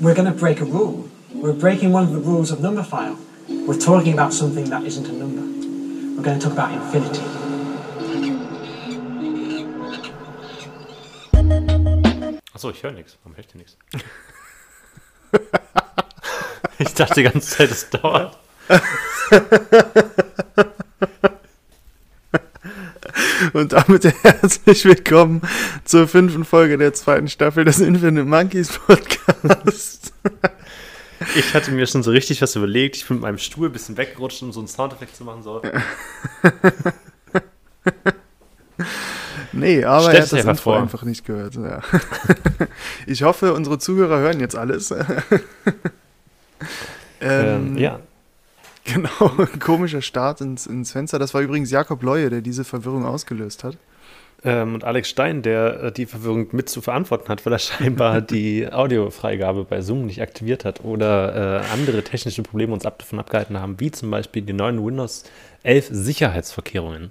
we're going to break a rule. We're breaking one of the rules of Numberphile. We're talking about something that isn't a number. We're going to talk about infinity. Achso, ich höre nichts. Warum hört ihr nichts? ich dachte die ganze Zeit, es dauert. Und damit herzlich willkommen zur fünften Folge der zweiten Staffel des Infinite Monkeys Podcast. Ich hatte mir schon so richtig was überlegt. Ich bin mit meinem Stuhl ein bisschen weggerutscht, um so einen Soundeffekt zu machen. So. Nee, aber Stell's er hat das einfach Intro vor. einfach nicht gehört. Ja. Ich hoffe, unsere Zuhörer hören jetzt alles. Ähm, ja, Genau, komischer Start ins, ins Fenster. Das war übrigens Jakob Leue, der diese Verwirrung ausgelöst hat. ähm, und Alex Stein, der äh, die Verwirrung mit zu verantworten hat, weil er scheinbar die Audiofreigabe bei Zoom nicht aktiviert hat oder äh, andere technische Probleme uns ab, davon abgehalten haben, wie zum Beispiel die neuen Windows 11 Sicherheitsvorkehrungen.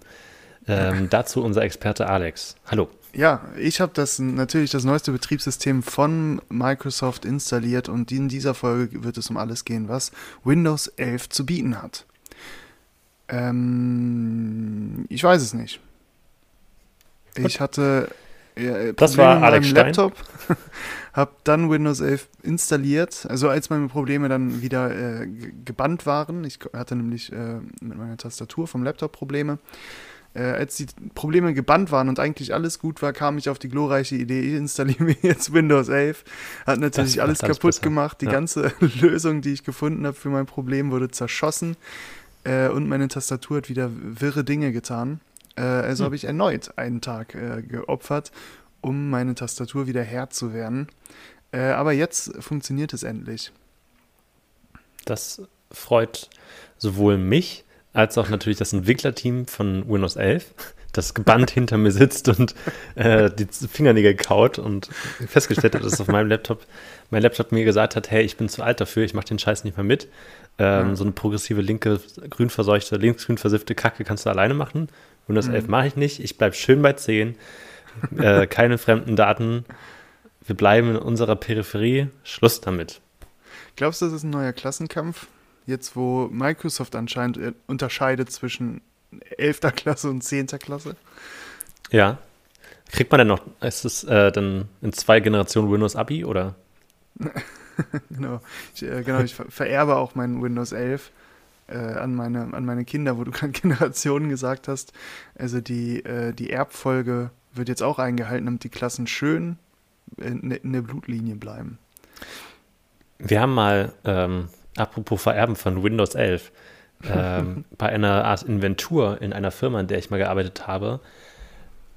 Ähm, dazu unser Experte Alex. Hallo. Ja, ich habe das natürlich das neueste Betriebssystem von Microsoft installiert und in dieser Folge wird es um alles gehen, was Windows 11 zu bieten hat. Ähm, ich weiß es nicht. Ich hatte äh, Das Probleme war Alex meinem Stein. Laptop, habe dann Windows 11 installiert, also als meine Probleme dann wieder äh, ge- gebannt waren. Ich hatte nämlich äh, mit meiner Tastatur vom Laptop Probleme. Äh, als die Probleme gebannt waren und eigentlich alles gut war, kam ich auf die glorreiche Idee, ich installiere mir jetzt Windows 11. Hat natürlich Das alles kaputt besser. gemacht. Die Ja. ganze Lösung, die ich gefunden habe für mein Problem, wurde zerschossen. Äh, und meine Tastatur hat wieder wirre Dinge getan. Äh, also Hm. habe ich erneut einen Tag äh, geopfert, um meine Tastatur wieder Herr zu werden. Äh, aber jetzt funktioniert es endlich. Das freut sowohl mich als auch natürlich das Entwicklerteam von Windows 11, das gebannt hinter mir sitzt und äh, die Fingernägel kaut und festgestellt hat, dass auf meinem Laptop mein Laptop mir gesagt hat, hey, ich bin zu alt dafür, ich mache den Scheiß nicht mehr mit. Ähm, Ja. So eine progressive linke, grün verseuchte, linksgrün versiffte Kacke kannst du alleine machen. Windows 11 mache ich nicht. Ich bleibe schön bei 10. äh, keine fremden Daten. Wir bleiben in unserer Peripherie. Schluss damit. Glaubst du, das ist ein neuer Klassenkampf? Jetzt, wo Microsoft anscheinend äh, unterscheidet zwischen 11. Klasse und 10. Klasse? Ja. Kriegt man denn noch, ist es äh, dann in zwei Generationen Windows Abi oder? Genau. Ich, äh, genau, ich ver vererbe auch mein Windows 11 äh, an, meine, an meine Kinder, wo du gerade Generationen gesagt hast. Also die, äh, die Erbfolge wird jetzt auch eingehalten, damit die Klassen schön in, in der Blutlinie bleiben. Wir haben mal, ähm, apropos Vererben von Windows 11, ähm, bei einer Art Inventur in einer Firma, in der ich mal gearbeitet habe,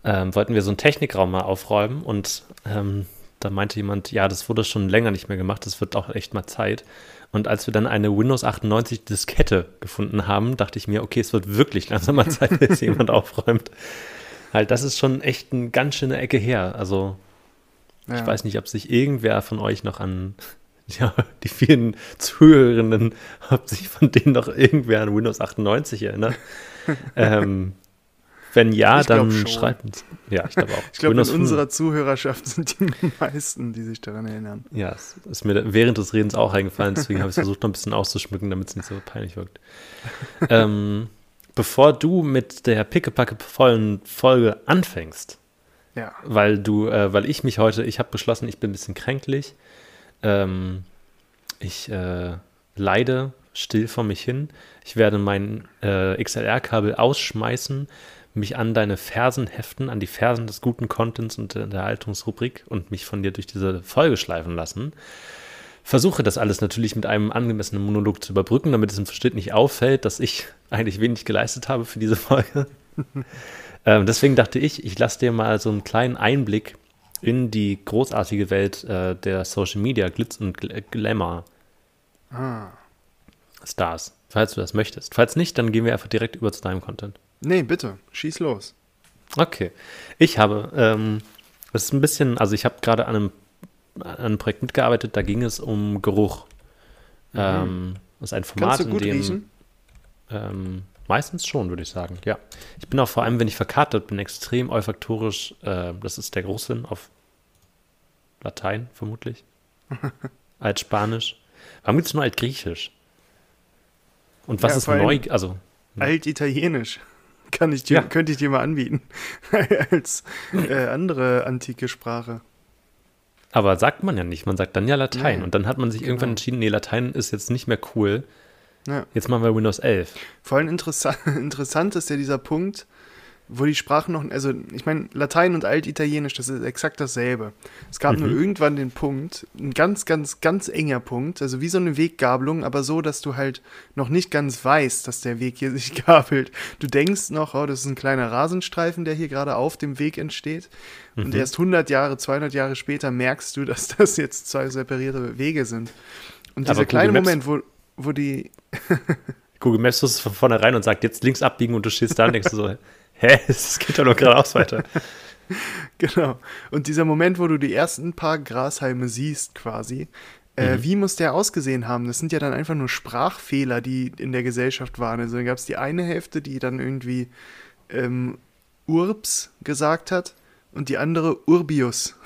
ähm, wollten wir so einen Technikraum mal aufräumen und ähm, da meinte jemand, ja, das wurde schon länger nicht mehr gemacht, das wird auch echt mal Zeit. Und als wir dann eine Windows 98 Diskette gefunden haben, dachte ich mir, okay, es wird wirklich langsam mal Zeit, dass jemand aufräumt. Halt, das ist schon echt eine ganz schöne Ecke her. Also, Ja. ich weiß nicht, ob sich irgendwer von euch noch an ja, die vielen Zuhörenden, ob sich von denen noch irgendwer an Windows 98 erinnert. ähm, wenn ja, Ich dann schreibt uns. Ja, ich glaube auch. Ich glaube, in Windows 5 unserer Zuhörerschaft sind die meisten, die sich daran erinnern. Ja, es ist mir während des Redens auch eingefallen, deswegen habe ich es versucht, noch ein bisschen auszuschmücken, damit es nicht so peinlich wirkt. ähm, bevor du mit der pickepacke vollen Folge anfängst, Ja. weil du, äh, weil ich mich heute, ich habe beschlossen, ich bin ein bisschen kränklich. Ähm, ich äh, leide still vor mich hin. Ich werde mein äh, XLR-Kabel ausschmeißen, mich an deine Fersen heften, an die Fersen des guten Contents und der Erhaltungsrubrik und mich von dir durch diese Folge schleifen lassen. Versuche das alles natürlich mit einem angemessenen Monolog zu überbrücken, damit es im Verschnitt nicht auffällt, dass ich eigentlich wenig geleistet habe für diese Folge. ähm, deswegen dachte ich, ich lasse dir mal so einen kleinen Einblick in die großartige Welt äh, der Social Media Glitz und Gl Glamour Ah. Stars, falls du das möchtest. Falls nicht, dann gehen wir einfach direkt über zu deinem Content. Nee, bitte, schieß los. Okay. Ich habe, ähm, das ist ein bisschen, also ich habe gerade an einem, an einem Projekt mitgearbeitet, da ging es um Geruch. Ähm, das ist ein Format, Kannst du gut in dem riechen? Ähm, meistens schon, würde ich sagen, ja. Ich bin auch vor allem, wenn ich verkatert bin, extrem olfaktorisch. Äh, das ist der Geruchssinn auf Latein, vermutlich. Altspanisch. Warum gibt es nur Altgriechisch? Und was Ja, ist neu? Also, Altitalienisch. Kann ich dir, Ja. Könnte ich dir mal anbieten. Als äh, andere antike Sprache. aber sagt man ja nicht. Man sagt dann ja Latein. Nee, Und dann hat man sich irgendwann genau. entschieden, nee, Latein ist jetzt nicht mehr cool. Ja. Jetzt machen wir Windows 11. Vor allem interessa interessant ist ja dieser Punkt, wo die Sprachen noch, also ich meine, Latein und Altitalienisch, das ist exakt dasselbe. Es gab nur Mhm. irgendwann den Punkt, ein ganz, ganz, ganz enger Punkt, also wie so eine Weggabelung, aber so, dass du halt noch nicht ganz weißt, dass der Weg hier sich gabelt. Du denkst noch, oh, das ist ein kleiner Rasenstreifen, der hier gerade auf dem Weg entsteht. Und Mhm. erst 100 Jahre, 200 Jahre später merkst du, dass das jetzt zwei separierte Wege sind. Und dieser kleine Moment, wo, wo die, Google Maps ist von vornherein und sagt, jetzt links abbiegen und du stehst da und denkst du so, hä, es geht doch noch geradeaus weiter. Genau. Und dieser Moment, wo du die ersten paar Grashalme siehst, quasi, äh, Mhm. wie muss der ausgesehen haben? Das sind ja dann einfach nur Sprachfehler, die in der Gesellschaft waren. Also dann gab es die eine Hälfte, die dann irgendwie ähm, Urbs gesagt hat und die andere Urbius.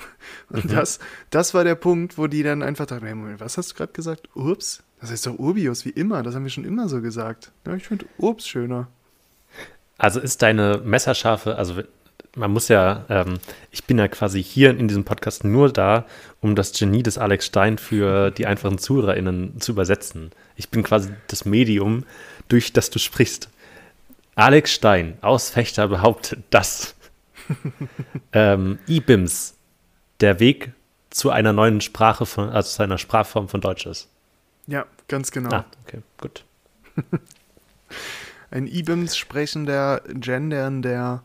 Und Mhm. das, das war der Punkt, wo die dann einfach dachten, hey, Moment, was hast du gerade gesagt? Urbs? Das heißt doch Urbius, wie immer. Das haben wir schon immer so gesagt. Ja, ich finde Urbs schöner. Also ist deine messerscharfe, also man muss ja, ähm, ich bin ja quasi hier in diesem Podcast nur da, um das Genie des Alex Stein für die einfachen ZuhörerInnen zu übersetzen. Ich bin quasi das Medium, durch das du sprichst. Alex Stein aus Fechter behauptet, dass ähm, IBIMS der Weg zu einer neuen Sprache, von, also zu einer Sprachform von Deutsch ist. Ja, ganz genau. Ah, okay, gut. Ein IBIMS sprechender, gendernder,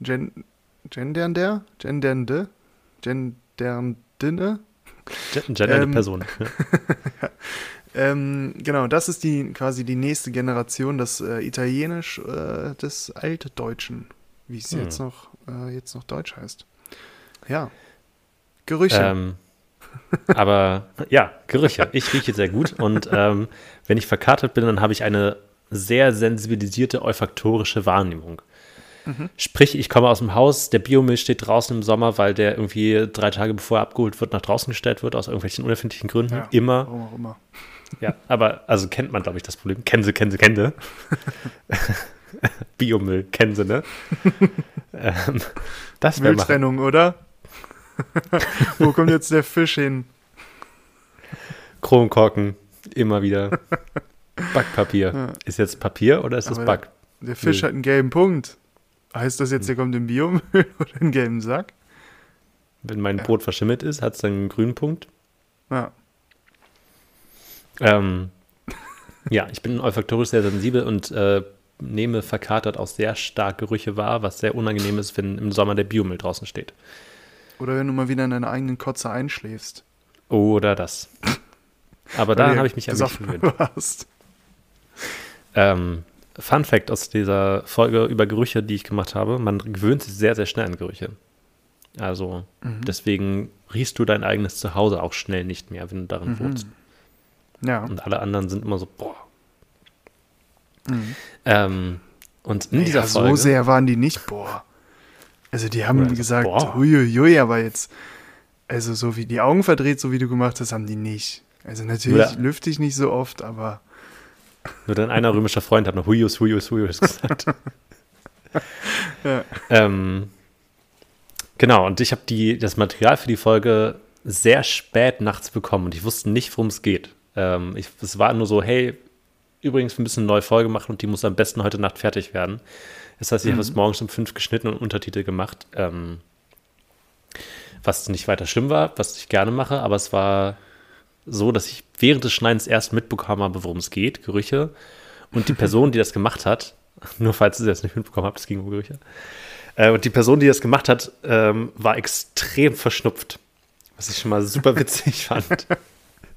gen, gendernder, gendernde, genderndine. Gen- Gendernde Ähm, Person. Ja. Ähm, genau, das ist die quasi die nächste Generation, das äh, Italienisch äh, des Altdeutschen, wie es Hm. jetzt noch äh, jetzt noch Deutsch heißt. Ja. Gerüche. Ähm, aber ja, Gerüche. Ich rieche sehr gut und ähm, wenn ich verkartet bin, dann habe ich eine sehr sensibilisierte olfaktorische Wahrnehmung. Mhm. Sprich, ich komme aus dem Haus, der Biomüll steht draußen im Sommer, weil der irgendwie drei Tage bevor er abgeholt wird, nach draußen gestellt wird, aus irgendwelchen unerfindlichen Gründen. Ja. Immer. Warum auch immer. Ja, aber also kennt man, glaube ich, das Problem. Kennen Sie, kennen Sie, kennen Sie. Biomüll, kennen Sie, ne? ähm, das Mülltrennung, oder? Wo kommt jetzt der Fisch hin? Kronkorken, immer wieder. Backpapier. Ja. Ist jetzt Papier oder ist es Aber Back? Der Fisch Müll. hat einen gelben Punkt. Heißt das jetzt, der kommt im Biomüll oder einen gelben Sack? Wenn mein Brot verschimmelt ist, hat es dann einen grünen Punkt. Ja. Ähm, ja, ich bin olfaktorisch sehr sensibel und äh, nehme verkatert auch sehr stark Gerüche wahr, was sehr unangenehm ist, wenn im Sommer der Biomüll draußen steht. Oder wenn du mal wieder in deiner eigenen Kotze einschläfst. Oder das. Aber du habe ich mich gewöhnt. warst. Ähm, Fun Fact aus dieser Folge über Gerüche, die ich gemacht habe: Man gewöhnt sich sehr, sehr schnell an Gerüche. Also, Mhm. deswegen riechst du dein eigenes Zuhause auch schnell nicht mehr, wenn du darin Mhm. wohnst. Ja. Und alle anderen sind immer so, boah. Mhm. Ähm, und in dieser ja, Folge. so sehr waren die nicht, boah. Also die haben Oder so, gesagt, boah. huiuiui, aber jetzt, also so wie die Augen verdreht, so wie du gemacht hast, haben die nicht. Also natürlich Oder- lüfte ich nicht so oft, aber Nur dein einer römischer Freund hat noch Huius, Huius, Huius gesagt. Ja. ähm, genau, und ich habe die- das Material für die Folge sehr spät nachts bekommen und ich wusste nicht, worum es geht. Ähm, ich, es war nur so, hey, übrigens, wir müssen eine neue Folge machen und die muss am besten heute Nacht fertig werden. Das heißt, ich habe es morgens um fünf geschnitten und Untertitel gemacht. Ähm, was nicht weiter schlimm war, was ich gerne mache, aber es war so, dass ich während des Schneidens erst mitbekommen habe, worum es geht, Gerüche. Und die Person, die das gemacht hat, nur falls ihr das nicht mitbekommen habt, es ging um Gerüche. Äh, und die Person, die das gemacht hat, ähm, war extrem verschnupft. Was ich schon mal super witzig fand.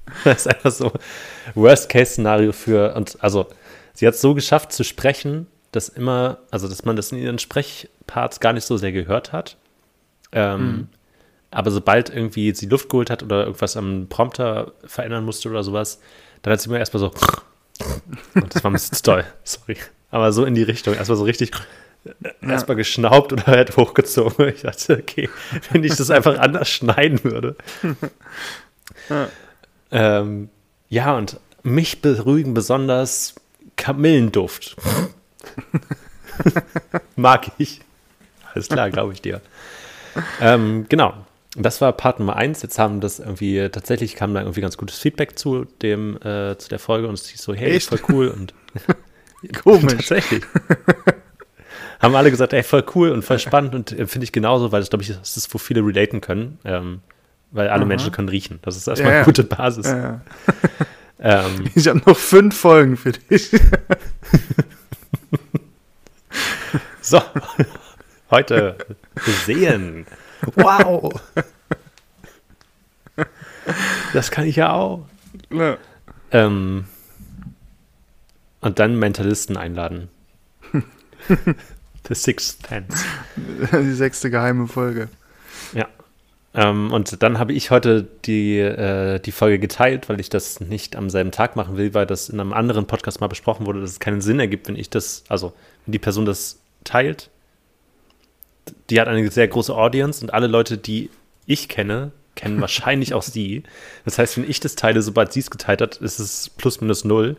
Das ist einfach so Worst-Case-Szenario für, und also sie hat es so geschafft zu sprechen, dass immer, also dass man das in ihren Sprechparts gar nicht so sehr gehört hat. Ähm, Aber sobald irgendwie sie Luft geholt hat oder irgendwas am Prompter verändern musste oder sowas, dann hat sie mir erstmal so. Und das war ein bisschen zu doll, sorry. Aber so in die Richtung, erstmal so richtig erstmal geschnaubt oder halt hochgezogen. Ich dachte, okay, wenn ich das einfach anders schneiden würde. Ähm, ja, und mich beruhigen besonders Kamillenduft. Mag ich. Alles klar, glaube ich dir. Ähm, genau. Das war Part Nummer 1. Jetzt haben das irgendwie, tatsächlich kam da irgendwie ganz gutes Feedback zu dem, äh, zu der Folge und es hieß so, hey, Echt? voll cool und Komisch. tatsächlich. haben alle gesagt, ey, voll cool und voll spannend und äh, finde ich genauso, weil das glaube ich, das ist, wo viele relaten können. Ähm, weil alle Aha. Menschen können riechen. Das ist erstmal Ja, eine gute Basis. Ja. Ähm, Ich habe noch fünf Folgen für dich. so, heute sehen. Wow. Das kann ich ja auch. Ja. Ähm, und dann Mentalisten einladen. The Sixth Sense. Die sechste geheime Folge. Ähm, und dann habe ich heute die, äh, die Folge geteilt, weil ich das nicht am selben Tag machen will, weil das in einem anderen Podcast mal besprochen wurde, dass es keinen Sinn ergibt, wenn ich das, also wenn die Person das teilt. Die hat eine sehr große Audience und alle Leute, die ich kenne, kennen wahrscheinlich auch sie. Das heißt, wenn ich das teile, sobald sie es geteilt hat, ist es plus minus null.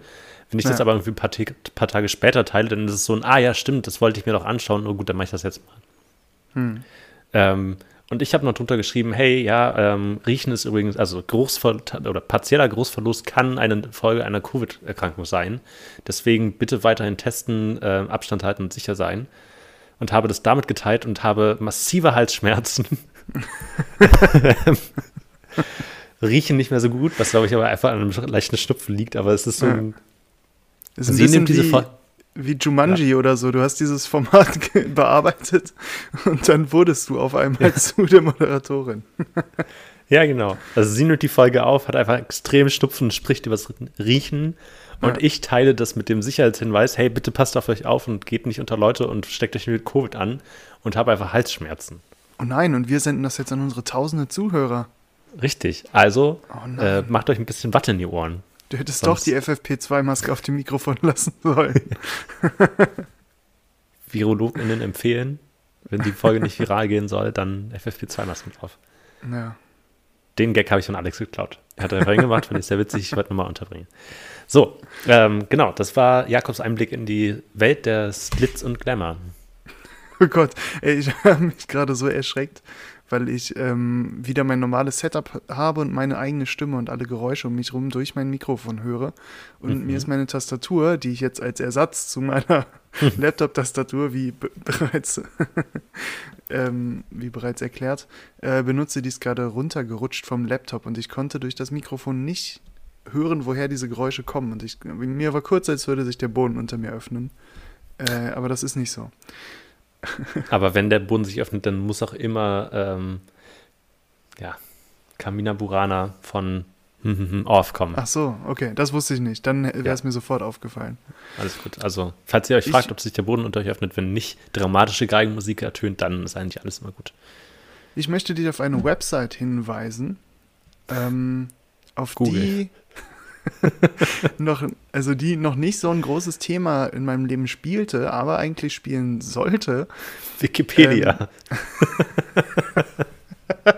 Wenn ich das Ja. aber irgendwie ein paar, paar Tage später teile, dann ist es so ein, ah ja, stimmt, das wollte ich mir doch anschauen. Oh gut, dann mache ich das jetzt mal. Hm. Ähm, und ich habe noch drunter geschrieben, hey, ja, ähm, Riechen ist übrigens, also Geruchsver oder partieller Geruchsverlust kann eine Folge einer Covid-Erkrankung sein. Deswegen bitte weiterhin testen, ähm, Abstand halten und sicher sein. Und habe das damit geteilt und habe massive Halsschmerzen. Riechen nicht mehr so gut, was glaube ich aber einfach an einem leichten Schnupfen liegt, aber es ist so Ja. ein. Das ist ein Sie bisschen nimmt diese wie, Fol- wie Jumanji oder so. Du hast dieses Format bearbeitet und dann wurdest du auf einmal zu der Moderatorin. Ja, genau. Also sie nimmt die Folge auf, hat einfach extrem Schnupfen, spricht über das Riechen. Und Ja. ich teile das mit dem Sicherheitshinweis, hey, bitte passt auf euch auf und geht nicht unter Leute und steckt euch mit Covid an und habe einfach Halsschmerzen. Oh nein, und wir senden das jetzt an unsere tausende Zuhörer. Richtig. Also Oh äh, macht euch ein bisschen Watte in die Ohren. Du hättest sonst- doch die FFP2-Maske auf dem Mikrofon lassen sollen. VirologInnen empfehlen, wenn die Folge nicht viral gehen soll, dann FFP2-Masken drauf. Ja. Den Gag habe ich von Alex geklaut. Er hat einfach hingemacht, fand ich sehr witzig, ich wollte nochmal unterbringen. So, ähm, genau, das war Jakobs Einblick in die Welt der Splits und Glamour. Oh Gott, ey, ich habe mich gerade so erschreckt, weil ich ähm, wieder mein normales Setup habe und meine eigene Stimme und alle Geräusche um mich rum durch mein Mikrofon höre. Und Mhm. mir ist meine Tastatur, die ich jetzt als Ersatz zu meiner Laptop-Tastatur, wie be bereits, ähm, wie bereits erklärt, äh, benutze, die ist gerade runtergerutscht vom Laptop und ich konnte durch das Mikrofon nicht hören, woher diese Geräusche kommen. Und ich, mir war kurz, als würde sich der Boden unter mir öffnen. Äh, aber das ist nicht so. Aber wenn der Boden sich öffnet, dann muss auch immer, ähm, ja, Kamina Burana von Off kommen. Ach so, okay, das wusste ich nicht. Dann wäre es mir sofort aufgefallen. Alles gut. Also, falls ihr euch Ich- fragt, ob sich der Boden unter euch öffnet, wenn nicht dramatische Geigenmusik ertönt, dann ist eigentlich alles immer gut. Ich möchte dich auf eine Website hinweisen, ähm, auf Google. die noch, also die noch nicht so ein großes Thema in meinem Leben spielte, aber eigentlich spielen sollte. Wikipedia. Da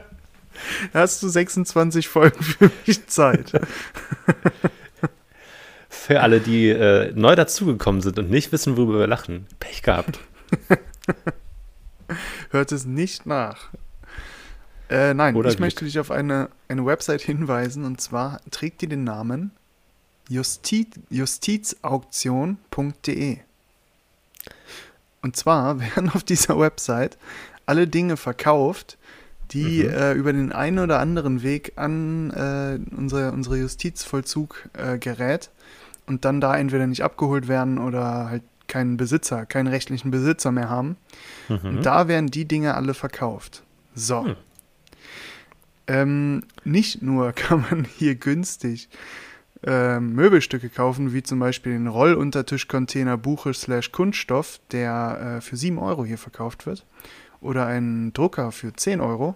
hast du 26 Folgen für mich Zeit. Für alle, die äh, neu dazugekommen sind und nicht wissen, worüber wir lachen. Pech gehabt. Hört es nicht nach. Äh, nein, Oder ich Glück. möchte dich auf eine, eine Website hinweisen und zwar trägt die den Namen Justi justizauktion.de. Und zwar werden auf dieser Website alle Dinge verkauft, die Mhm. äh, über den einen oder anderen Weg an äh, unsere, unsere Justizvollzug äh, gerät und dann da entweder nicht abgeholt werden oder halt keinen Besitzer, keinen rechtlichen Besitzer mehr haben. Mhm. Und da werden die Dinge alle verkauft. So. Hm. Ähm, nicht nur kann man hier günstig ähm, Möbelstücke kaufen, wie zum Beispiel den Rolluntertischcontainer Buche slash Kunststoff, der äh, für 7 Euro hier verkauft wird. Oder einen Drucker für 10 Euro.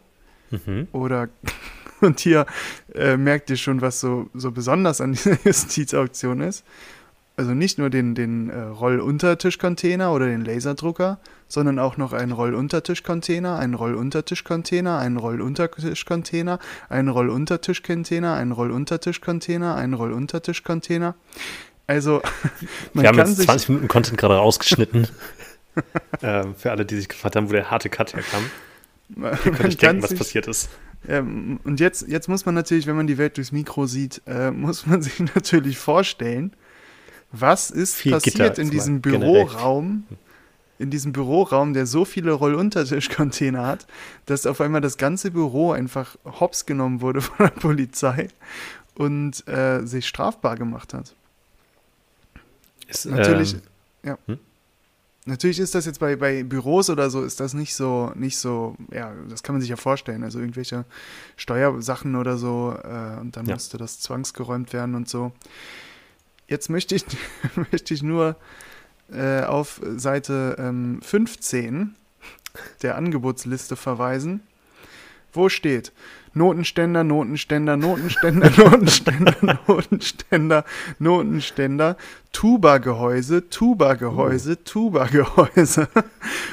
Mhm. Oder, und hier äh, merkt ihr schon, was so, so besonders an dieser Justizauktion ist. Also nicht nur den, den äh, Rolluntertischcontainer oder den Laserdrucker, sondern auch noch einen Rolluntertischcontainer, einen Rolluntertischcontainer, einen Rolluntertischcontainer, einen Rolluntertischcontainer, einen Rolluntertischcontainer, einen Rolluntertischcontainer. Also, man Wir haben jetzt 20 Minuten Content gerade rausgeschnitten. ähm, für alle, die sich gefragt haben, wo der harte Cut herkam. Man könnte ich denken, was passiert ist. Ähm, und jetzt, jetzt muss man natürlich, wenn man die Welt durchs Mikro sieht, äh, muss man sich natürlich vorstellen, was ist Viel passiert in diesem Büroraum, in diesem Büroraum, der so viele Rolluntertischcontainer hat, dass auf einmal das ganze Büro einfach hops genommen wurde von der Polizei und äh, sich strafbar gemacht hat. Ist, natürlich, ähm, ja. Hm? Natürlich ist das jetzt bei, bei Büros oder so, ist das nicht so, nicht so, ja, das kann man sich ja vorstellen. Also irgendwelche Steuersachen oder so, äh, und dann ja. musste das zwangsgeräumt werden und so. Jetzt möchte ich, möchte ich nur äh, auf Seite ähm, 15 der Angebotsliste verweisen, wo steht, Notenständer, Notenständer, Notenständer, Notenständer, Notenständer, Notenständer, Tuba-Gehäuse, Tuba-Gehäuse, Tuba-Gehäuse.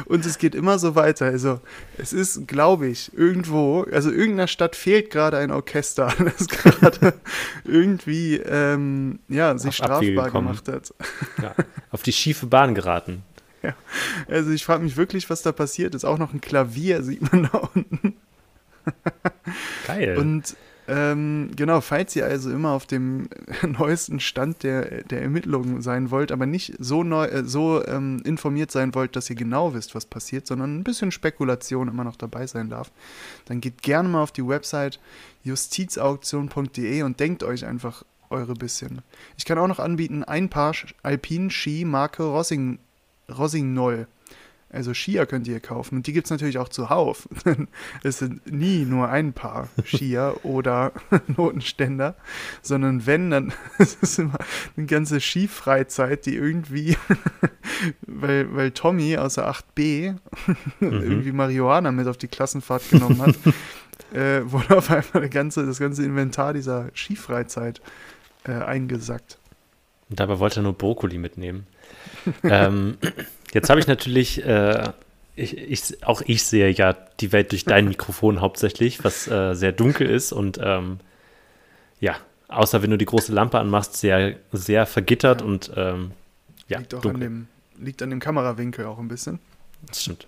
Und es geht immer so weiter. Also es ist, glaube ich, irgendwo, also irgendeiner Stadt fehlt gerade ein Orchester, das gerade irgendwie ähm, ja, sich auf strafbar gemacht hat. Ja, auf die schiefe Bahn geraten. Ja, also ich frage mich wirklich, was da passiert ist. Auch noch ein Klavier sieht man da unten. Geil. Und ähm, genau, falls ihr also immer auf dem neuesten Stand der, der Ermittlungen sein wollt, aber nicht so, neu, äh, so ähm, informiert sein wollt, dass ihr genau wisst, was passiert, sondern ein bisschen Spekulation immer noch dabei sein darf, dann geht gerne mal auf die Website justizauktion.de und denkt euch einfach eure bisschen. Ich kann auch noch anbieten, ein Paar Alpin-Ski Marke Rossing, Rossignol. Also Skier könnt ihr kaufen und die gibt es natürlich auch zuhauf. es sind nie nur ein Paar Skier oder Notenständer, sondern wenn, dann ist es immer eine ganze Skifreizeit, die irgendwie, weil, weil Tommy aus der 8b mhm. irgendwie Marihuana mit auf die Klassenfahrt genommen hat, äh, wurde auf einmal ganze, das ganze Inventar dieser Skifreizeit äh, eingesackt. Und dabei wollte er nur Brokkoli mitnehmen. ähm, Jetzt habe ich natürlich, äh, ich, ich, auch ich sehe ja die Welt durch dein Mikrofon hauptsächlich, was äh, sehr dunkel ist und ähm, ja, außer wenn du die große Lampe anmachst, sehr, sehr vergittert ja. und ähm, ja, liegt, auch an dem, liegt an dem Kamerawinkel auch ein bisschen. Das stimmt.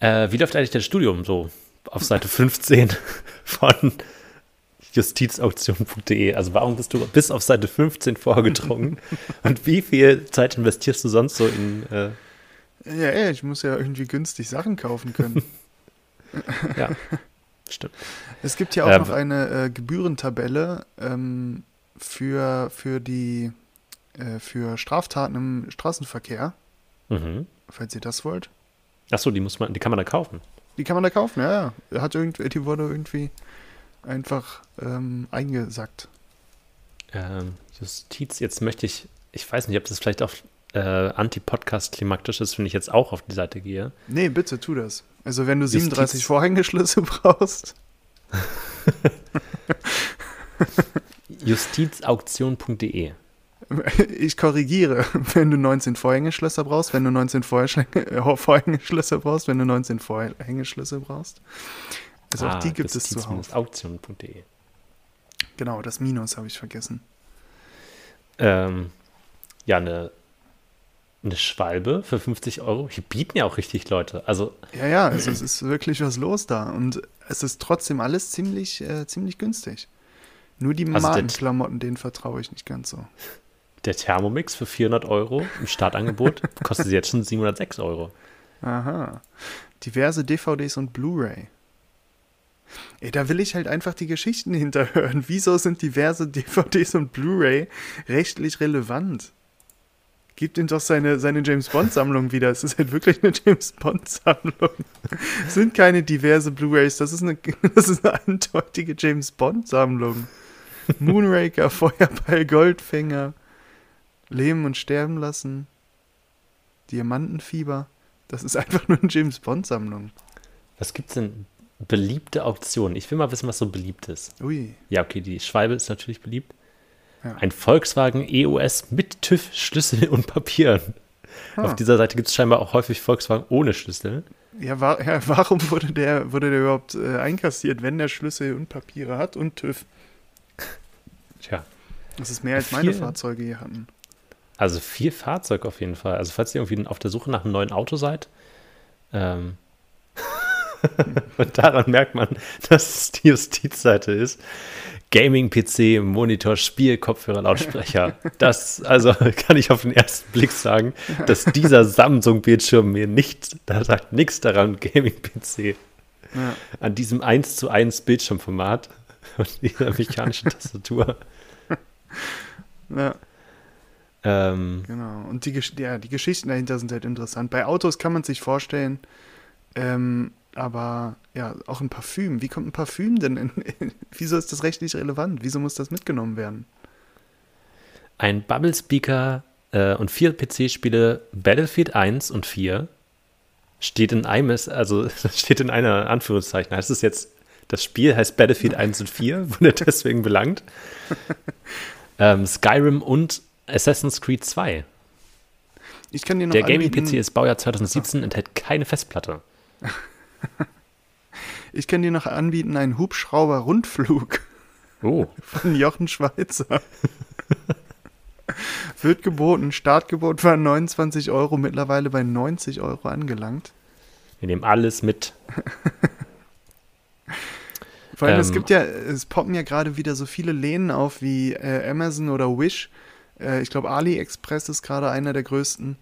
äh, wie läuft eigentlich dein Studium so auf Seite 15 von justizauktion.de. Also warum bist du bis auf Seite 15 vorgedrungen? und wie viel Zeit investierst du sonst so in... Äh ja, ey, ich muss ja irgendwie günstig Sachen kaufen können. ja, stimmt. Es gibt ja auch äh, noch eine äh, Gebührentabelle ähm, für, für die äh, für Straftaten im Straßenverkehr. Mhm. Falls ihr das wollt. Achso, die muss man, die kann man da kaufen. Die kann man da kaufen, ja, ja. Hat irgendwie, die wurde irgendwie einfach ähm, eingesackt. Ähm, Justiz, jetzt möchte ich, ich weiß nicht, ob das vielleicht auch äh, anti-Podcast-klimaktisch ist, wenn ich jetzt auch auf die Seite gehe. Nee, bitte tu das. Also wenn du Justiz. 37 Vorhängeschlüsse brauchst. Justizauktion.de ich korrigiere, wenn du 19 Vorhängeschlösser brauchst, wenn du 19 Vorhängeschlösser brauchst, wenn du 19 Vorhängeschlösser brauchst. Also ah, auch die gibt es zuhauf. Auktion.de. Genau, das Minus habe ich vergessen. Ähm, ja, eine, eine Schwalbe für 50 Euro. Hier bieten ja auch richtig Leute. Also, ja, ja, also es ist wirklich was los da. Und es ist trotzdem alles ziemlich, äh, ziemlich günstig. Nur die also Markenklamotten, denen vertraue ich nicht ganz so. Der Thermomix für 400 Euro im Startangebot kostet jetzt schon 706 Euro. Aha. Diverse DVDs und Blu-ray. Ey, da will ich halt einfach die Geschichten hinterhören. Wieso sind diverse DVDs und Blu-ray rechtlich relevant? Gib ihm doch seine, seine James Bond-Sammlung wieder. Es ist halt wirklich eine James Bond-Sammlung. Es sind keine diverse Blu-rays, das, ist eine, das ist eine eindeutige James Bond-Sammlung. Moonraker, Feuerball, Goldfinger, Leben und Sterben lassen, Diamantenfieber. Das ist einfach nur eine James Bond-Sammlung. Was gibt's denn Beliebte Auktionen. Ich will mal wissen, was so beliebt ist. Ui. Ja, okay, die Schwalbe ist natürlich beliebt. Ja. Ein Volkswagen EOS mit TÜV, Schlüssel und Papieren. Ah. Auf dieser Seite gibt es scheinbar auch häufig Volkswagen ohne Schlüssel. Ja, wa ja warum wurde der, wurde der überhaupt äh, einkassiert, wenn der Schlüssel und Papiere hat und TÜV? Tja, Das ist mehr als meine Vier. Fahrzeuge hier hatten. also viel Fahrzeug auf jeden Fall. Also falls ihr irgendwie auf der Suche nach einem neuen Auto seid, ähm, und daran merkt man, dass es die Justizseite ist. Gaming, PC, Monitor, Spiel, Kopfhörer, Lautsprecher. Das, also kann ich auf den ersten Blick sagen, dass dieser Samsung-Bildschirm mir nicht, da sagt nichts daran, Gaming-PC. Ja. An diesem 1 zu 1 Bildschirmformat und dieser mechanischen Tastatur. ja, Ähm, genau. Und die, ja, die Geschichten dahinter sind halt interessant. Bei Autos kann man sich vorstellen, ähm, aber ja, auch ein Parfüm. Wie kommt ein Parfüm denn in, wieso ist das rechtlich relevant? Wieso muss das mitgenommen werden? ein Bubble Speaker äh, und vier PC-Spiele Battlefield 1 und 4 steht in einem, also steht in einer Anführungszeichen. Heißt es jetzt, das Spiel heißt Battlefield 1 und 4, wurde deswegen belangt. ähm, Skyrim und Assassin's Creed 2. Ich kann dir noch Der Gaming-PC ist Baujahr 2017, enthält keine Festplatte. ich kann dir noch anbieten einen Hubschrauber-Rundflug Oh, von Jochen Schweizer. Wird geboten. Startgebot war 29 Euro, mittlerweile bei 90 Euro angelangt. wir nehmen alles mit. Vor allem, es Ähm, gibt ja, es poppen ja gerade wieder so viele Läden auf wie äh, Amazon oder Wish. Äh, ich glaube, AliExpress ist gerade einer der größten.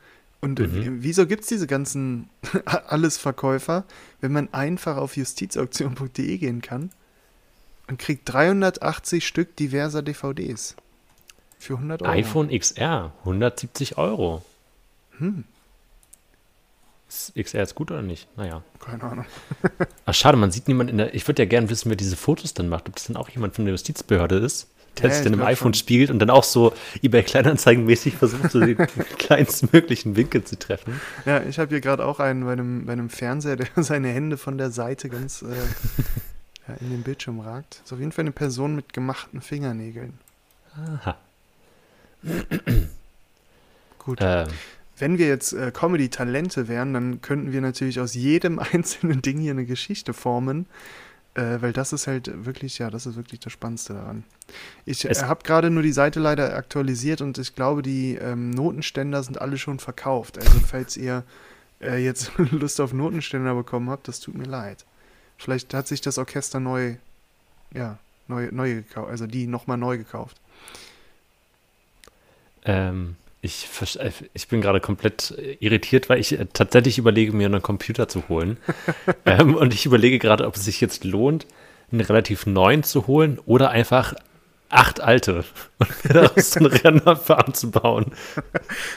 Und Mhm. wieso gibt es diese ganzen Allesverkäufer, wenn man einfach auf justizauktion.de gehen kann und kriegt 380 Stück diverser DVDs für 100 Euro? iPhone XR, 170 Euro. Hm, Ist XR jetzt gut oder nicht? Naja. keine Ahnung. Ach, schade, man sieht niemanden in der. Ich würde ja gerne wissen, wer diese Fotos dann macht. Ob das dann auch jemand von der Justizbehörde ist, der sich ich dann im iPhone schon. spiegelt und dann auch so eBay Kleinanzeigen-mäßig versucht, so den kleinstmöglichen Winkel zu treffen. Ja, ich habe hier gerade auch einen bei einem, bei einem Fernseher, der seine Hände von der Seite ganz äh, ja, in den Bildschirm ragt. Ist auf jeden Fall eine Person mit gemachten Fingernägeln. Aha. Gut. Ähm, Wenn wir jetzt äh, Comedy-Talente wären, dann könnten wir natürlich aus jedem einzelnen Ding hier eine Geschichte formen. Äh, weil das ist halt wirklich, ja, das ist wirklich das Spannendste daran. Ich äh, habe gerade nur die Seite leider aktualisiert und ich glaube, die ähm, Notenständer sind alle schon verkauft. Also falls ihr äh, jetzt Lust auf Notenständer bekommen habt, das tut mir leid. Vielleicht hat sich das Orchester neu, ja, neu, neu gekauft, also die nochmal neu gekauft. ähm, ich, äh, ich bin gerade komplett äh, irritiert, weil ich äh, tatsächlich überlege, mir einen Computer zu holen. ähm, und ich überlege gerade, ob es sich jetzt lohnt, einen relativ neuen zu holen oder einfach acht alte und mir daraus einen Rennerfarm zu bauen.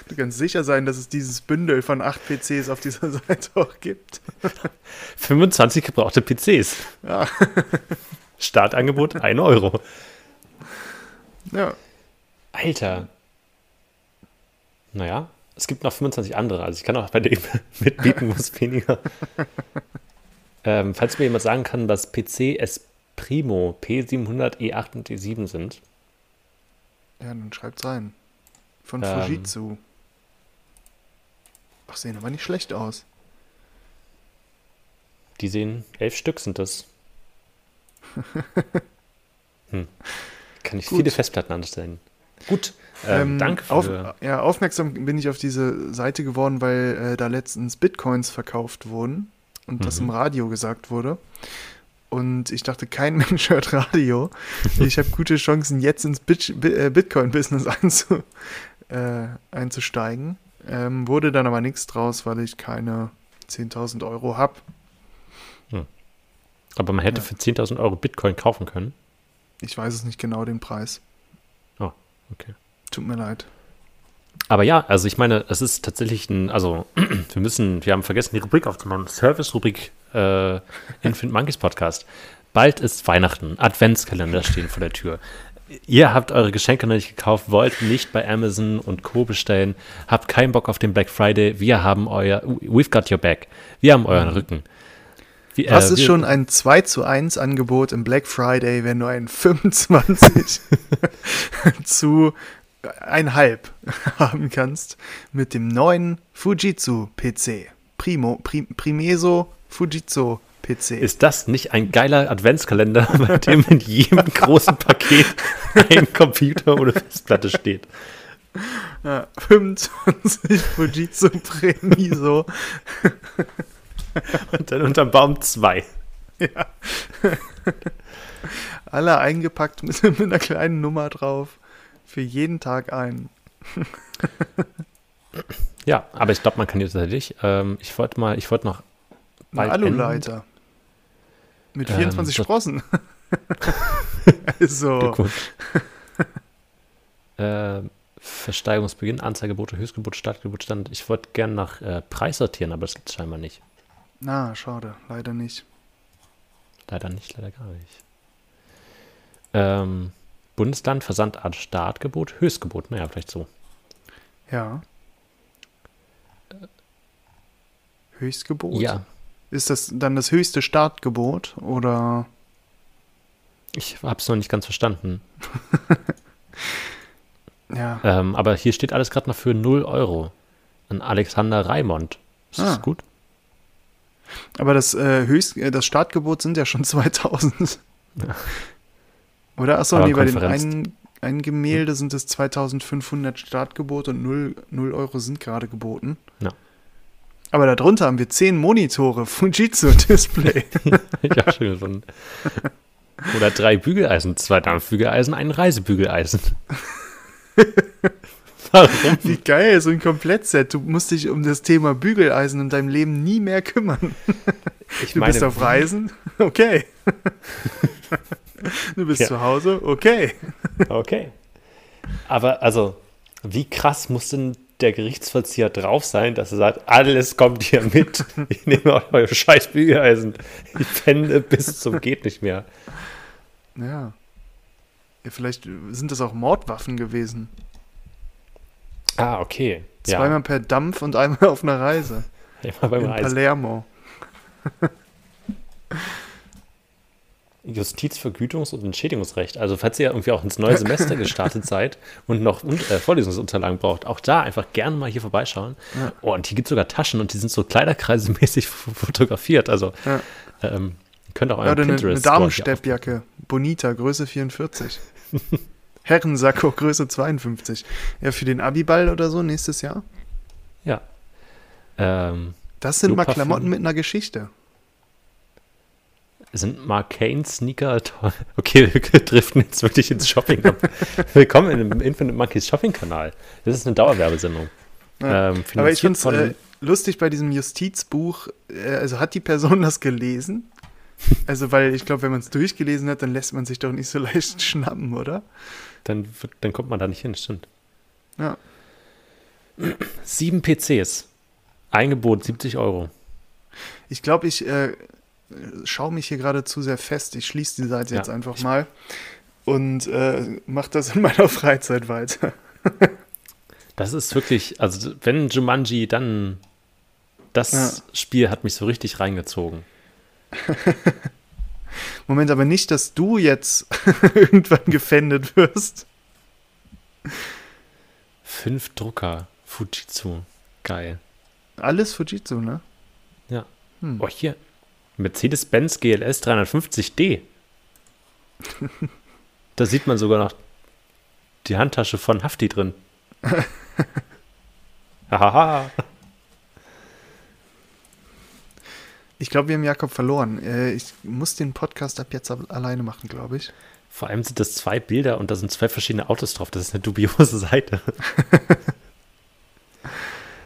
Du kannst sicher sein, dass es dieses Bündel von acht PCs auf dieser Seite auch gibt. 25 gebrauchte PCs. Ja. Startangebot 1 Euro. Ja, Alter. Naja, es gibt noch 25 andere. Also ich kann auch bei dem mitbieten, muss weniger. ähm, falls mir jemand sagen kann, was PC S Primo P700 E8 und E7 sind. ja, dann schreibt's rein. Von Ähm. Fujitsu. Ach, sehen aber nicht schlecht aus. Die sehen, elf Stück sind das. Hm. Kann ich Gut. viele Festplatten anstellen. Gut, ähm, Ähm, danke für. auf, ja, aufmerksam bin ich auf diese Seite geworden, weil äh, da letztens Bitcoins verkauft wurden und das Mhm. im Radio gesagt wurde. Und ich dachte, kein Mensch hört Radio. Ich habe gute Chancen, jetzt ins Bit Bi- äh, Bitcoin-Business einzu äh, einzusteigen. Ähm, wurde dann aber nichts draus, weil ich keine 10.000 Euro habe. Aber man hätte ja. für 10.000 Euro Bitcoin kaufen können. Ich weiß es nicht genau, den Preis. Okay. Tut mir leid. Aber ja, also ich meine, es ist tatsächlich ein, also wir müssen, wir haben vergessen, die Rubrik aufzumachen, Service-Rubrik äh, Infinite Monkeys Podcast. Bald ist Weihnachten, Adventskalender stehen vor der Tür. Ihr habt eure Geschenke noch nicht gekauft, wollt nicht bei Amazon und Co. bestellen, habt keinen Bock auf den Black Friday, wir haben euer, we've got your back, wir haben euren Rücken. Wie, äh, Was ist schon ein 2 zu 1 Angebot im Black Friday, wenn du ein 25 zu einhalb haben kannst mit dem neuen Fujitsu PC? Primo, Pri, Primeso Fujitsu PC. Ist das nicht ein geiler Adventskalender, bei dem in jedem großen Paket ein Computer oder Festplatte steht? Ja, 25 Fujitsu Premiso. Und dann unterm Baum zwei. Alle eingepackt mit, mit einer kleinen Nummer drauf. Für jeden Tag ein. Ja, aber ich glaube, man kann jetzt tatsächlich. Ähm, ich wollte mal, ich wollte noch. Ein bald Aluleiter. Mit Ähm, 24 das- Sprossen. also, äh, Versteigerungsbeginn, Anzeigebote, Höchstgebot, Startgebot, Stand. Ich wollte gerne nach äh, Preis sortieren, aber das gibt es scheinbar nicht. na, schade, leider nicht. Leider nicht, leider gar nicht. Ähm, Bundesland, Versandart, Startgebot, Höchstgebot. Naja, vielleicht so. Ja. Höchstgebot? Ja, Ist das dann das höchste Startgebot oder? ich habe es noch nicht ganz verstanden. Ja. Ähm, aber hier steht alles gerade noch für 0 Euro. An Alexander Raimond. Ist das Ah. gut? Aber das äh, Höchst, äh, das Startgebot sind ja schon 2000. Oder? Achso, nee, bei dem einen, einen Gemälde sind es 2500 Startgebot und 0, 0 Euro sind gerade geboten. Ja. Aber darunter haben wir 10 Monitore, Fujitsu-Display. ja, schön gefunden. Oder drei Bügeleisen, zwei Dampfbügeleisen, ein Reisebügeleisen. Warum? Wie geil, so ein Komplettset. Du musst dich um das Thema Bügeleisen in deinem Leben nie mehr kümmern. Ich Du bist auf Reisen? Okay. Du bist Ja. zu Hause? Okay. Okay. Aber also, wie krass muss denn der Gerichtsvollzieher drauf sein, dass er sagt, alles kommt hier mit. Ich nehme auch eure scheiß Bügeleisen. Ich penne bis zum geht nicht mehr. Ja. ja. Vielleicht sind das auch Mordwaffen gewesen. Ah, okay. Zweimal per Dampf und einmal auf einer Reise. Ja, immer beim In Reisen. Palermo. Justizvergütungs- und Entschädigungsrecht. Also falls ihr irgendwie auch ins neue Semester gestartet seid und noch äh, Vorlesungsunterlagen braucht, auch da einfach gerne mal hier vorbeischauen. Ja. Oh, und hier gibt es sogar Taschen und die sind so kleiderkreisemäßig fotografiert. Also Ja. ähm, ihr könnt auch Ja, euren oder eine, eine Damensteppjacke. Bonita, Größe 44. Herrensacko, Größe 52. Ja, für den Abiball oder so nächstes Jahr. Ja. Ähm, Das sind mal Klamotten mit einer Geschichte. Sind Marcane Sneaker toll? Okay, wir driften jetzt wirklich ins Shopping ab. Willkommen im Infinite Monkeys Shopping-Kanal. Das ist eine Dauerwerbesendung. Ja. Ähm, Aber ich finde es äh, lustig bei diesem Justizbuch. Äh, also hat die Person das gelesen? Also, weil ich glaube, wenn man es durchgelesen hat, dann lässt man sich doch nicht so leicht schnappen, oder? dann, dann kommt man da nicht hin, stimmt. Ja. Sieben PCs. Eingebot 70 Euro. Ich glaube, ich äh, schaue mich hier gerade zu sehr fest. Ich schließe die Seite Ja, jetzt einfach mal und äh, mache das in meiner Freizeit weiter. Das ist wirklich, also wenn Jumanji, dann das Ja. Spiel hat mich so richtig reingezogen. Moment, aber nicht, dass du jetzt irgendwann gefändet wirst. Fünf Drucker, Fujitsu, geil. Alles Fujitsu, ne? Ja. Hm. Oh, hier, Mercedes-Benz GLS 350D. da sieht man sogar noch die Handtasche von Hafti drin. Hahaha. Ich glaube, wir haben Jakob verloren. Äh, ich muss den Podcast ab jetzt alleine machen, glaube ich. Vor allem sind das zwei Bilder und da sind zwei verschiedene Autos drauf. Das ist eine dubiose Seite.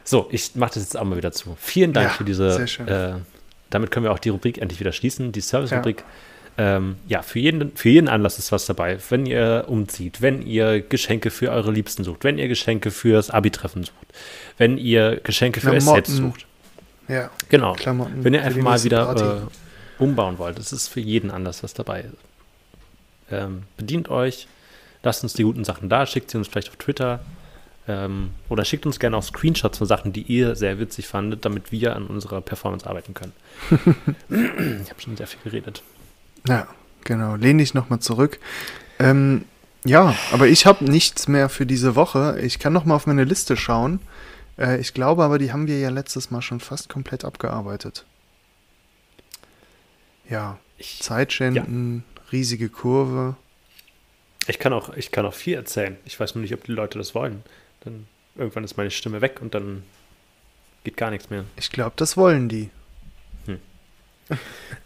so, ich mache das jetzt auch mal wieder zu. Vielen Dank Ja, für diese. sehr schön. Äh, damit können wir auch die Rubrik endlich wieder schließen, die Service-Rubrik. Ja, ähm, ja für, jeden, für jeden Anlass ist was dabei. Wenn ihr umzieht, wenn ihr Geschenke für eure Liebsten sucht, wenn ihr Geschenke fürs Abi-Treffen sucht, wenn ihr Geschenke für euch selbst sucht. Ja, Genau. Klamotten. Wenn ihr einfach mal wieder äh, umbauen wollt, es ist für jeden anders was dabei. Ähm, bedient euch, lasst uns die guten Sachen da, schickt sie uns vielleicht auf Twitter. Ähm, oder schickt uns gerne auch Screenshots von Sachen, die ihr sehr witzig fandet, damit wir an unserer Performance arbeiten können. ich habe schon sehr viel geredet. Ja, genau. Lehn dich nochmal zurück. Ähm, ja, aber ich habe nichts mehr für diese Woche. Ich kann nochmal auf meine Liste schauen. Äh, ich glaube aber, die haben wir ja letztes Mal schon fast komplett abgearbeitet. Ja, Ich, Zeitschänden, riesige Kurve. ich, kann auch, ich kann auch viel erzählen. Ich weiß nur nicht, ob die Leute das wollen. Dann irgendwann ist meine Stimme weg und dann geht gar nichts mehr. Ich glaube, das wollen die.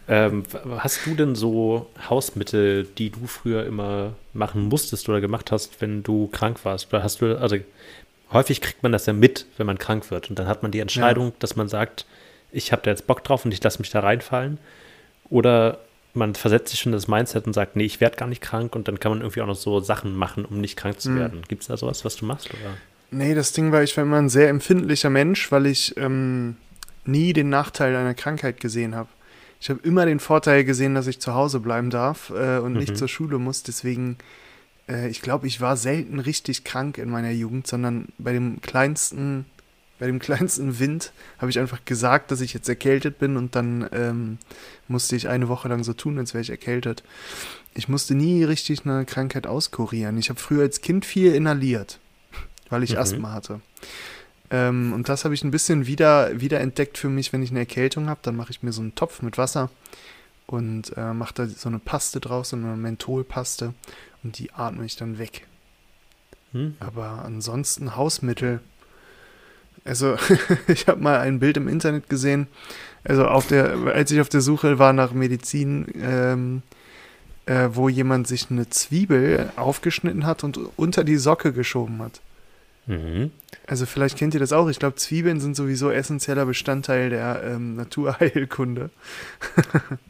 Ähm, hast du denn so Hausmittel, die du früher immer machen musstest oder gemacht hast, wenn du krank warst? Oder hast du, also häufig kriegt man das ja mit, wenn man krank wird. Und dann hat man die Entscheidung, dass man sagt, ich habe da jetzt Bock drauf und ich lasse mich da reinfallen. Oder man versetzt sich schon das Mindset und sagt, nee, ich werde gar nicht krank und dann kann man irgendwie auch noch so Sachen machen, um nicht krank zu Mhm. werden. Gibt es da sowas, was du machst? Oder? Nee, das Ding war, ich war immer ein sehr empfindlicher Mensch, weil ich ähm, nie den Nachteil einer Krankheit gesehen habe. Ich habe immer den Vorteil gesehen, dass ich zu Hause bleiben darf äh, und Mhm. nicht zur Schule muss. Deswegen, äh, ich glaube, ich war selten richtig krank in meiner Jugend, sondern bei dem kleinsten, bei dem kleinsten Wind habe ich einfach gesagt, dass ich jetzt erkältet bin und dann ähm, musste ich eine Woche lang so tun, als wäre ich erkältet. Ich musste nie richtig eine Krankheit auskurieren. Ich habe früher als Kind viel inhaliert, weil ich Mhm. Asthma hatte. Ähm, und das habe ich ein bisschen wieder, wieder entdeckt für mich, wenn ich eine Erkältung habe. Dann mache ich mir so einen Topf mit Wasser und äh, mache da so eine Paste draus, so eine Mentholpaste und die atme ich dann weg. Hm? Aber ansonsten Hausmittel. Also, ich habe mal ein Bild im Internet gesehen. Also, auf der, als ich auf der Suche war nach Medizin, ähm, äh, wo jemand sich eine Zwiebel aufgeschnitten hat und unter die Socke geschoben hat. Mhm. Also, vielleicht kennt ihr das auch. Ich glaube, Zwiebeln sind sowieso essentieller Bestandteil der ähm, Naturheilkunde.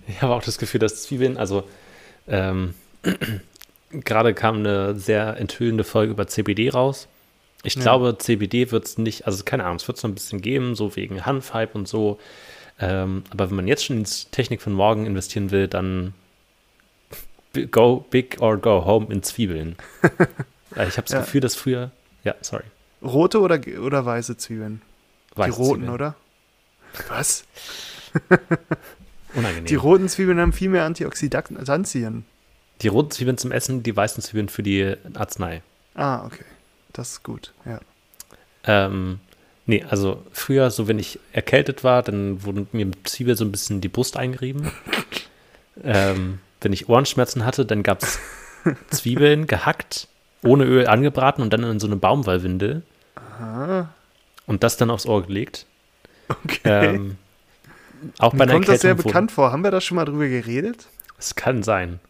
Ich habe auch das Gefühl, dass Zwiebeln, also ähm, gerade kam eine sehr enthüllende Folge über CBD raus. Ich Ja. glaube, CBD wird es nicht, also keine Ahnung, es wird es noch ein bisschen geben, so wegen Hanfhype und so. Ähm, aber wenn man jetzt schon in die Technik von morgen investieren will, dann go big or go home in Zwiebeln. Ich habe das Ja. Gefühl, dass früher, ja, sorry, Rote oder, oder weiße Zwiebeln? weiße die roten, Zwiebeln. oder? Was? Unangenehm. Die roten Zwiebeln haben viel mehr Antioxidantien. die roten Zwiebeln zum Essen, die weißen Zwiebeln für die Arznei. Ah, okay. Das ist gut, ja. Ähm, nee, also früher, so wenn ich erkältet war, dann wurden mir mit Zwiebel so ein bisschen die Brust eingerieben. ähm, wenn ich Ohrenschmerzen hatte, dann gab es Zwiebeln gehackt, ohne Öl angebraten und dann in so eine Baumwollwindel Aha, und das dann aufs Ohr gelegt. okay. Ähm, auch bei Mir kommt das sehr bekannt vor. Haben wir da schon mal drüber geredet? Es kann sein.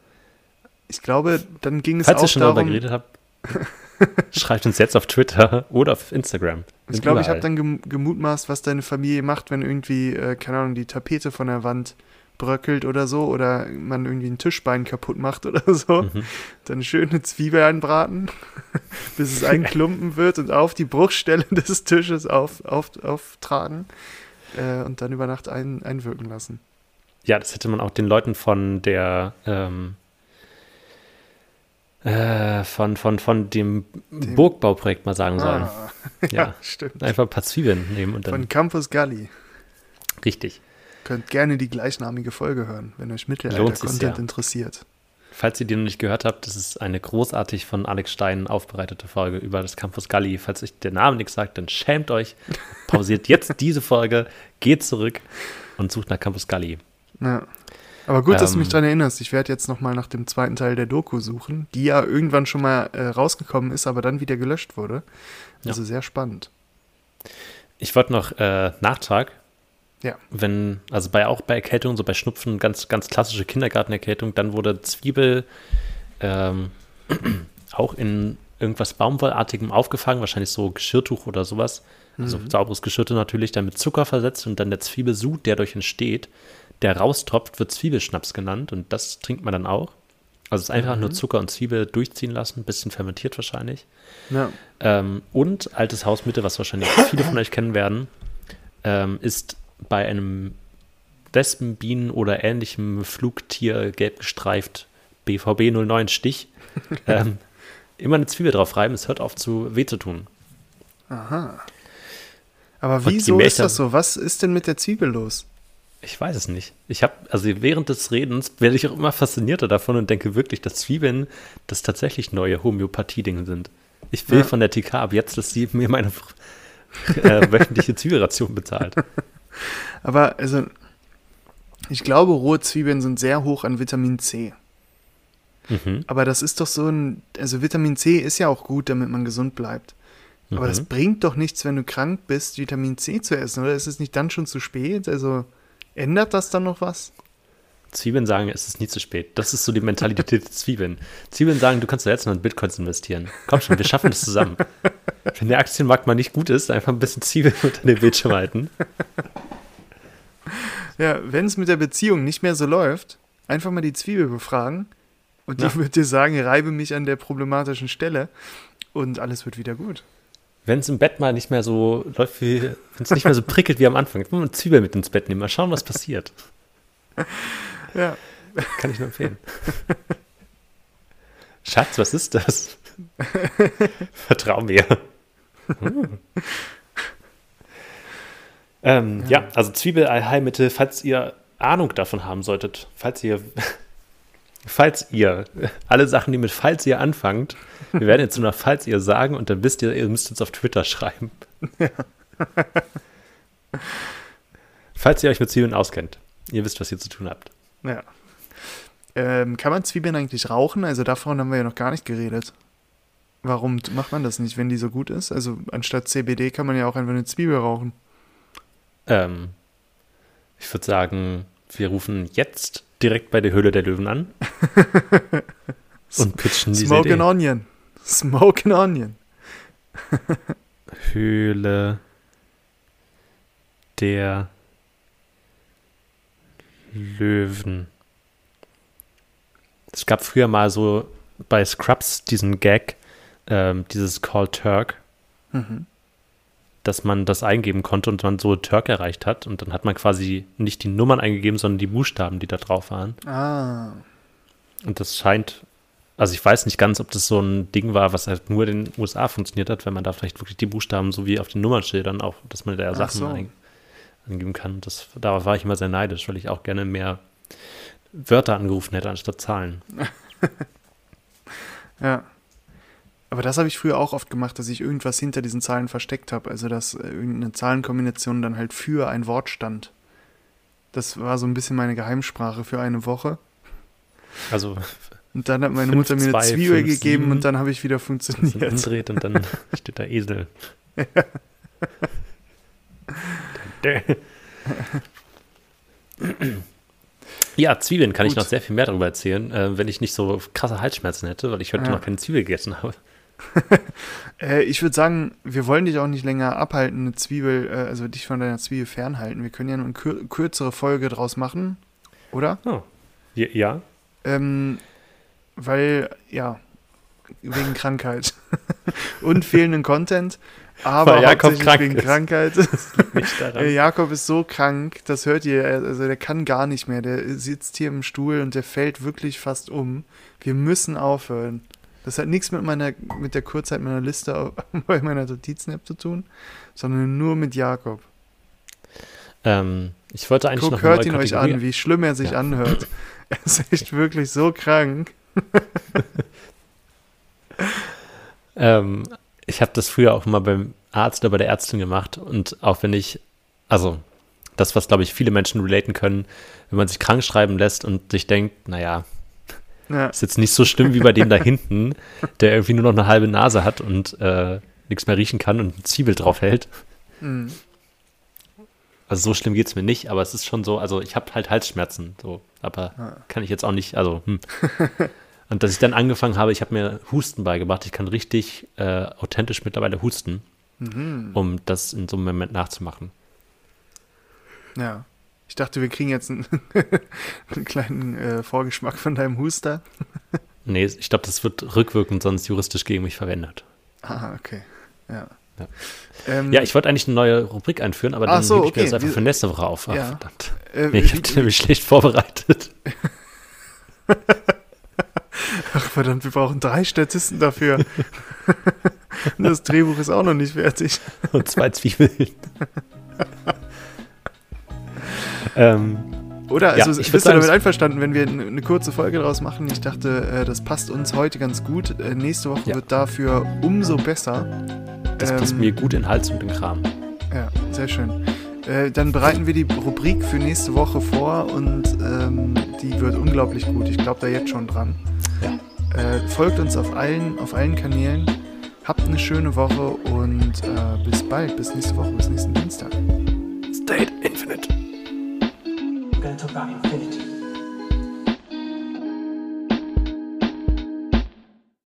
Ich glaube, dann ging es Falls auch schon darüber darum, geredet habt, schreibt uns jetzt auf Twitter oder auf Instagram. ich Sind glaube, ich habe dann gem gemutmaßt, was deine Familie macht, wenn irgendwie, äh, keine Ahnung, die Tapete von der Wand bröckelt oder so oder man irgendwie ein Tischbein kaputt macht oder so. Mhm. Dann schöne Zwiebel anbraten, bis es ein Klumpen wird und auf die Bruchstelle des Tisches auf, auf, auftragen äh, und dann über Nacht ein, einwirken lassen. Ja, das hätte man auch den Leuten von der ähm, äh, von, von, von dem, Dem- Burgbauprojekt mal sagen sollen. Ah, Ja. ja, stimmt. Einfach ein paar Zwiebeln nehmen und dann Von Campus Galli. richtig. Könnt gerne die gleichnamige Folge hören, wenn euch Mittelalter-Content sehr. interessiert. Falls ihr die noch nicht gehört habt, das ist eine großartig von Alex Stein aufbereitete Folge über das Campus Galli. Falls euch der Name nichts sagt, dann schämt euch. Pausiert jetzt diese Folge, geht zurück und sucht nach Campus Galli. Ja. Aber gut, dass du mich Ähm. daran erinnerst. Ich werde jetzt nochmal nach dem zweiten Teil der Doku suchen, die ja irgendwann schon mal äh, rausgekommen ist, aber dann wieder gelöscht wurde. Also sehr spannend. Ich wollte noch äh, Nachtrag. Ja. Wenn, also bei auch bei Erkältung, so bei Schnupfen, ganz, ganz klassische Kindergartenerkältung, dann wurde Zwiebel ähm, auch in irgendwas Baumwollartigem aufgefangen, wahrscheinlich so Geschirrtuch oder sowas. Also Mhm. sauberes Geschirrte natürlich, dann mit Zucker versetzt und dann der Zwiebelsud, der dadurch entsteht, der raustropft, wird Zwiebelschnaps genannt und das trinkt man dann auch. Also es ist einfach Mhm. nur Zucker und Zwiebel durchziehen lassen, ein bisschen fermentiert wahrscheinlich. Ja. Ähm, und altes Hausmittel, was wahrscheinlich viele von euch kennen werden, ähm, ist bei einem Wespen, Bienen oder ähnlichem Flugtier gelb gestreift BVB 09 Stich ähm, immer eine Zwiebel drauf reiben. Es hört auf zu weh zu tun. Aha. Aber wieso ist das so? Was ist denn mit der Zwiebel los? Ich weiß es nicht. Ich habe, also während des Redens werde ich auch immer faszinierter davon und denke wirklich, dass Zwiebeln das tatsächlich neue Homöopathie-Dinge sind. Ich will Ja. von der TK ab jetzt, dass sie mir meine äh, wöchentliche Zwiebelration bezahlt. Aber also, ich glaube, rohe Zwiebeln sind sehr hoch an Vitamin C. Mhm. Aber das ist doch so ein, also Vitamin C ist ja auch gut, damit man gesund bleibt. Aber das Mhm. bringt doch nichts, wenn du krank bist, Vitamin C zu essen, oder? Ist es nicht dann schon zu spät? Also ändert das dann noch was? Zwiebeln sagen, es ist nie zu spät. Das ist so die Mentalität der Zwiebeln. Zwiebeln sagen, du kannst doch jetzt noch in Bitcoins investieren. Komm schon, wir schaffen das zusammen. Wenn der Aktienmarkt mal nicht gut ist, einfach ein bisschen Zwiebeln unter den Bildschirm halten. Ja, wenn es mit der Beziehung nicht mehr so läuft, einfach mal die Zwiebel befragen und die Ja. wird dir sagen, reibe mich an der problematischen Stelle und alles wird wieder gut. Wenn es im Bett mal nicht mehr so läuft, wie, wenn es nicht mehr so prickelt wie am Anfang, jetzt mal eine Zwiebel mit ins Bett nehmen, mal schauen, was passiert. Ja, Kann ich nur empfehlen. Schatz, was ist das? Vertrau mir. Hm. Ähm, ja. also Zwiebelheilmittel, falls ihr Ahnung davon haben solltet, falls ihr, falls ihr, alle Sachen, die mit falls ihr anfangt, wir werden jetzt nur noch falls ihr sagen und dann wisst ihr, ihr müsst uns auf Twitter schreiben. falls ihr euch mit Zwiebeln auskennt, ihr wisst, was ihr zu tun habt. ja. Ähm, kann man Zwiebeln eigentlich rauchen? Also davon haben wir ja noch gar nicht geredet. Warum macht man das nicht, wenn die so gut ist? Also anstatt CBD kann man ja auch einfach eine Zwiebel rauchen. Ähm, ich würde sagen, wir rufen jetzt direkt bei der Höhle der Löwen an und pitchen diese Smoke Idee. Onion. Smoke an Onion. Höhle der Löwen. Es gab früher mal so bei Scrubs diesen Gag, ähm, dieses Call Turk, Mhm. Dass man das eingeben konnte und man so Turk erreicht hat. Und dann hat man quasi nicht die Nummern eingegeben, sondern die Buchstaben, die da drauf waren. Ah, Und das scheint, also ich weiß nicht ganz, ob das so ein Ding war, was halt nur in den USA funktioniert hat, wenn man da vielleicht wirklich die Buchstaben so wie auf den Nummernschildern auch, dass man da Ach Sachen so. ein, angeben kann. Das, darauf war ich immer sehr neidisch, weil ich auch gerne mehr Wörter angerufen hätte anstatt Zahlen. ja. Aber das habe ich früher auch oft gemacht, dass ich irgendwas hinter diesen Zahlen versteckt habe. Also dass äh, irgendeine Zahlenkombination dann halt für ein Wort stand. Das war so ein bisschen meine Geheimsprache für eine Woche. Also Und dann hat meine Fünf, Mutter mir zwei, eine Zwiebel fünf, gegeben sieben. und dann habe ich wieder funktioniert. umdreht und dann steht da Esel. Ja, Zwiebeln kann ich Gut. noch sehr viel mehr darüber erzählen, äh, wenn ich nicht so krasse Halsschmerzen hätte, weil ich heute Ja. noch keine Zwiebel gegessen habe. Äh, ich würde sagen, wir wollen dich auch nicht länger abhalten, eine Zwiebel, äh, also dich von deiner Zwiebel fernhalten. Wir können ja eine kür kürzere Folge draus machen, oder? Oh. Ja. Ähm, weil, ja, wegen Krankheit und fehlenden Content, aber Weil Jakob krank wegen ist. Krankheit. nicht daran. Äh, Jakob ist so krank, das hört ihr, also der kann gar nicht mehr. Der sitzt hier im Stuhl und der fällt wirklich fast um. Wir müssen aufhören. Das hat nichts mit meiner, mit der Kurzheit meiner Liste bei meiner Notizen-App zu tun, sondern nur mit Jakob. Ähm, ich wollte eigentlich Guck, noch hört ihn euch Kategorie- an, wie schlimm er sich Ja. anhört. Er ist echt wirklich so krank. Ähm, ich habe das früher auch mal beim Arzt oder bei der Ärztin gemacht und auch wenn ich, also das, was glaube ich viele Menschen relaten können, wenn man sich krank schreiben lässt und sich denkt, naja, Ja, ist jetzt nicht so schlimm wie bei dem da hinten, der irgendwie nur noch eine halbe Nase hat und äh, nichts mehr riechen kann und eine Zwiebel drauf hält. mm, Also so schlimm geht es mir nicht, aber es ist schon so, also ich habe halt Halsschmerzen, so, aber Ja. kann ich jetzt auch nicht, also hm. Und dass ich dann angefangen habe, ich habe mir Husten beigebracht, ich kann richtig äh, authentisch mittlerweile husten, mhm. um das in so einem Moment nachzumachen. ja. Ich dachte, wir kriegen jetzt einen, einen kleinen äh, Vorgeschmack von deinem Huster. Nee, ich glaube, das wird rückwirkend sonst juristisch gegen mich verwendet. Ah, okay. Ja. Ja. Ähm, Ja, ich wollte eigentlich eine neue Rubrik einführen, aber dann so, hebe ich mir das einfach für nächste Woche auf. Ach, Ja. verdammt. äh, Nee, ich habe nämlich schlecht vorbereitet. Ach verdammt, wir brauchen drei Statisten dafür. das Drehbuch ist auch noch nicht fertig. Und zwei Zwiebeln. Ähm, Oder? Also Ja, ich bist du damit einverstanden, wenn wir eine kurze Folge daraus machen? Ich dachte, äh, das passt uns heute ganz gut. Äh, nächste Woche Ja. wird dafür umso besser. das passt Ähm, mir gut in Hals und in Kram. Ja, sehr schön. Äh, dann bereiten wir die Rubrik für nächste Woche vor und ähm, die wird unglaublich gut. Ich glaube da jetzt schon dran. Ja. Äh, folgt uns auf allen, auf allen Kanälen. Habt eine schöne Woche und äh, bis bald, bis nächste Woche, bis nächsten Dienstag. State Infinite. built up by infinity.